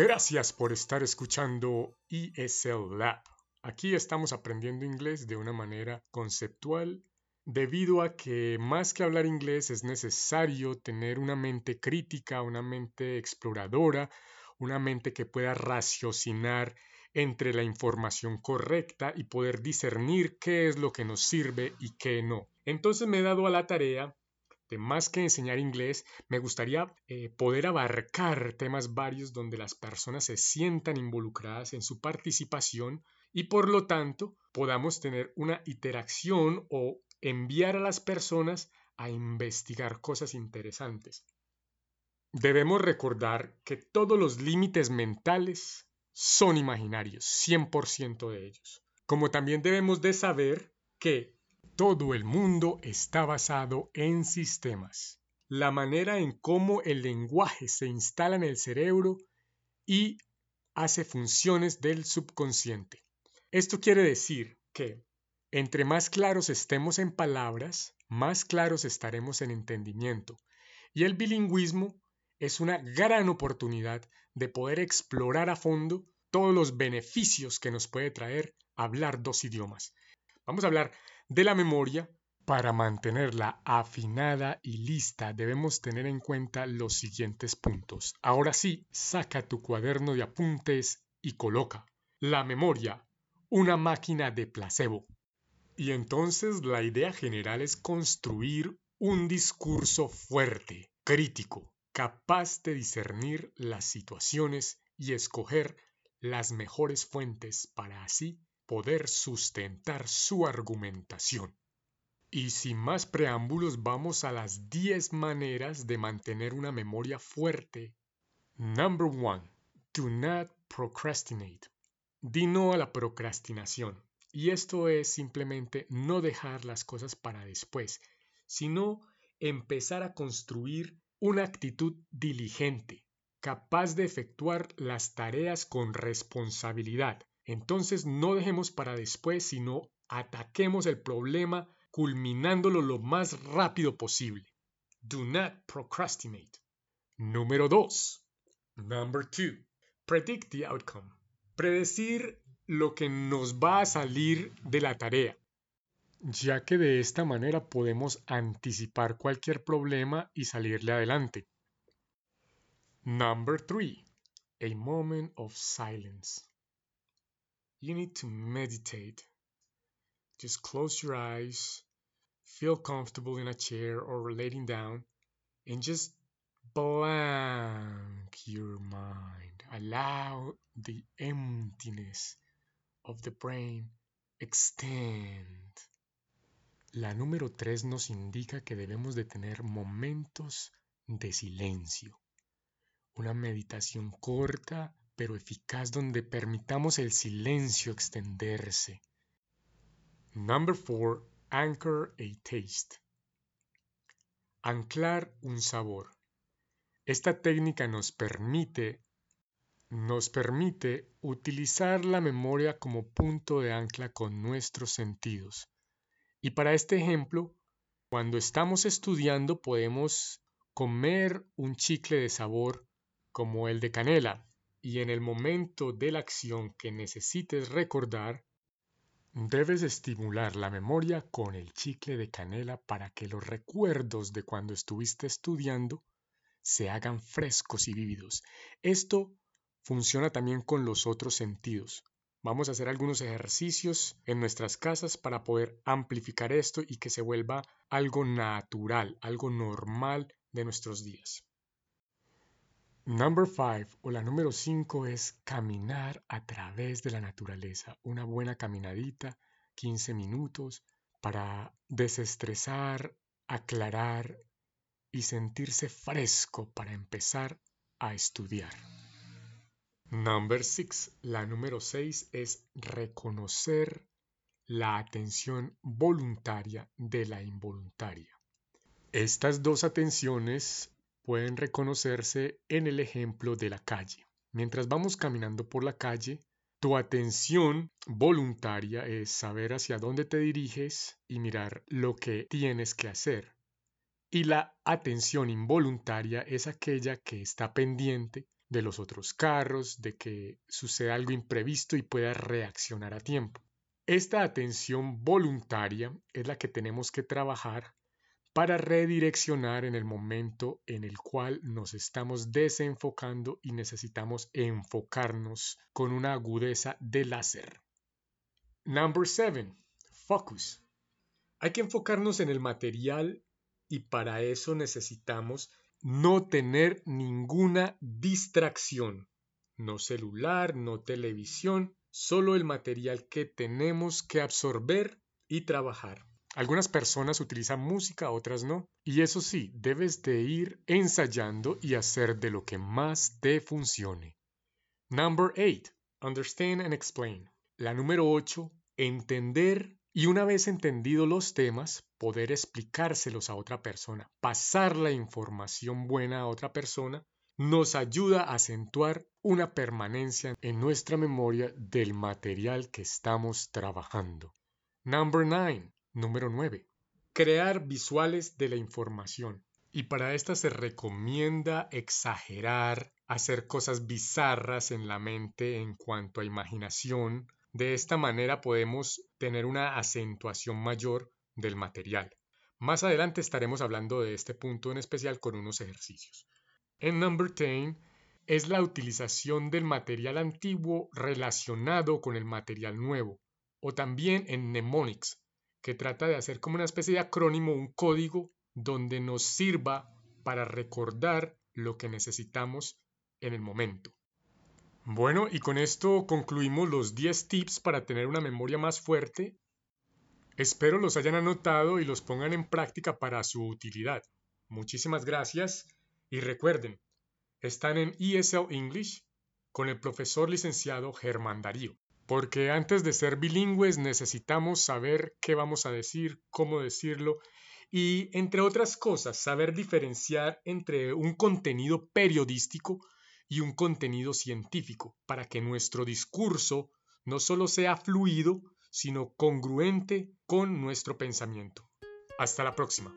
Gracias por estar escuchando ESL Lab. Aquí estamos aprendiendo inglés de una manera conceptual debido a que más que hablar inglés es necesario tener una mente crítica, una mente exploradora, una mente que pueda raciocinar entre la información correcta y poder discernir qué es lo que nos sirve y qué no. Entonces me he dado a la tarea de más que enseñar inglés, me gustaría eh, poder abarcar temas varios donde las personas se sientan involucradas en su participación y por lo tanto podamos tener una interacción o enviar a las personas a investigar cosas interesantes. Debemos recordar que todos los límites mentales son imaginarios, 100% de ellos. Como también debemos de saber que todo el mundo está basado en sistemas. La manera en cómo el lenguaje se instala en el cerebro y hace funciones del subconsciente. Esto quiere decir que entre más claros estemos en palabras, más claros estaremos en entendimiento. Y el bilingüismo es una gran oportunidad de poder explorar a fondo todos los beneficios que nos puede traer hablar dos idiomas. Vamos a hablar de la memoria. Para mantenerla afinada y lista debemos tener en cuenta los siguientes puntos. Ahora sí, saca tu cuaderno de apuntes y coloca la memoria, una máquina de placebo. Y entonces la idea general es construir un discurso fuerte, crítico, capaz de discernir las situaciones y escoger las mejores fuentes para así poder sustentar su argumentación. Y sin más preámbulos vamos a las 10 maneras de mantener una memoria fuerte. Number 1. Do not procrastinate. Di no a la procrastinación. Y esto es simplemente no dejar las cosas para después, sino empezar a construir una actitud diligente, capaz de efectuar las tareas con responsabilidad. Entonces no dejemos para después, sino ataquemos el problema culminándolo lo más rápido posible. Do not procrastinate. Número 2. Number 2. Predict the outcome. Predecir lo que nos va a salir de la tarea, ya que de esta manera podemos anticipar cualquier problema y salirle adelante. Number 3. A moment of silence. You need to meditate. Just close your eyes, feel comfortable in a chair or laying down, and just blank your mind. Allow the emptiness of the brain extend. La número 3 nos indica que debemos de tener momentos de silencio. Una meditación corta pero eficaz donde permitamos el silencio extenderse. Number 4. Anchor a taste. Anclar un sabor. Esta técnica nos permite nos permite utilizar la memoria como punto de ancla con nuestros sentidos. Y para este ejemplo, cuando estamos estudiando podemos comer un chicle de sabor como el de canela y en el momento de la acción que necesites recordar, debes estimular la memoria con el chicle de canela para que los recuerdos de cuando estuviste estudiando se hagan frescos y vívidos. Esto funciona también con los otros sentidos. Vamos a hacer algunos ejercicios en nuestras casas para poder amplificar esto y que se vuelva algo natural, algo normal de nuestros días. Number 5 o la número 5 es caminar a través de la naturaleza. Una buena caminadita, 15 minutos, para desestresar, aclarar y sentirse fresco para empezar a estudiar. Number 6. La número 6 es reconocer la atención voluntaria de la involuntaria. Estas dos atenciones pueden reconocerse en el ejemplo de la calle. Mientras vamos caminando por la calle, tu atención voluntaria es saber hacia dónde te diriges y mirar lo que tienes que hacer. Y la atención involuntaria es aquella que está pendiente de los otros carros, de que suceda algo imprevisto y pueda reaccionar a tiempo. Esta atención voluntaria es la que tenemos que trabajar para redireccionar en el momento en el cual nos estamos desenfocando y necesitamos enfocarnos con una agudeza de láser. Number 7. Focus. Hay que enfocarnos en el material y para eso necesitamos no tener ninguna distracción. No celular, no televisión, solo el material que tenemos que absorber y trabajar. Algunas personas utilizan música, otras no. Y eso sí, debes de ir ensayando y hacer de lo que más te funcione. Number 8. Understand and explain. La número 8. Entender y una vez entendido los temas, poder explicárselos a otra persona, pasar la información buena a otra persona, nos ayuda a acentuar una permanencia en nuestra memoria del material que estamos trabajando. Number 9. Número 9. Crear visuales de la información. Y para esta se recomienda exagerar, hacer cosas bizarras en la mente en cuanto a imaginación. De esta manera podemos tener una acentuación mayor del material. Más adelante estaremos hablando de este punto en especial con unos ejercicios. En Number 10 es la utilización del material antiguo relacionado con el material nuevo, o también en mnemonics, que trata de hacer como una especie de acrónimo, un código donde nos sirva para recordar lo que necesitamos en el momento. Bueno, y con esto concluimos los 10 tips para tener una memoria más fuerte. Espero los hayan anotado y los pongan en práctica para su utilidad. Muchísimas gracias y recuerden, están en ESL English con el profesor licenciado Germán Darío porque antes de ser bilingües necesitamos saber qué vamos a decir, cómo decirlo y, entre otras cosas, saber diferenciar entre un contenido periodístico y un contenido científico, para que nuestro discurso no solo sea fluido, sino congruente con nuestro pensamiento. Hasta la próxima.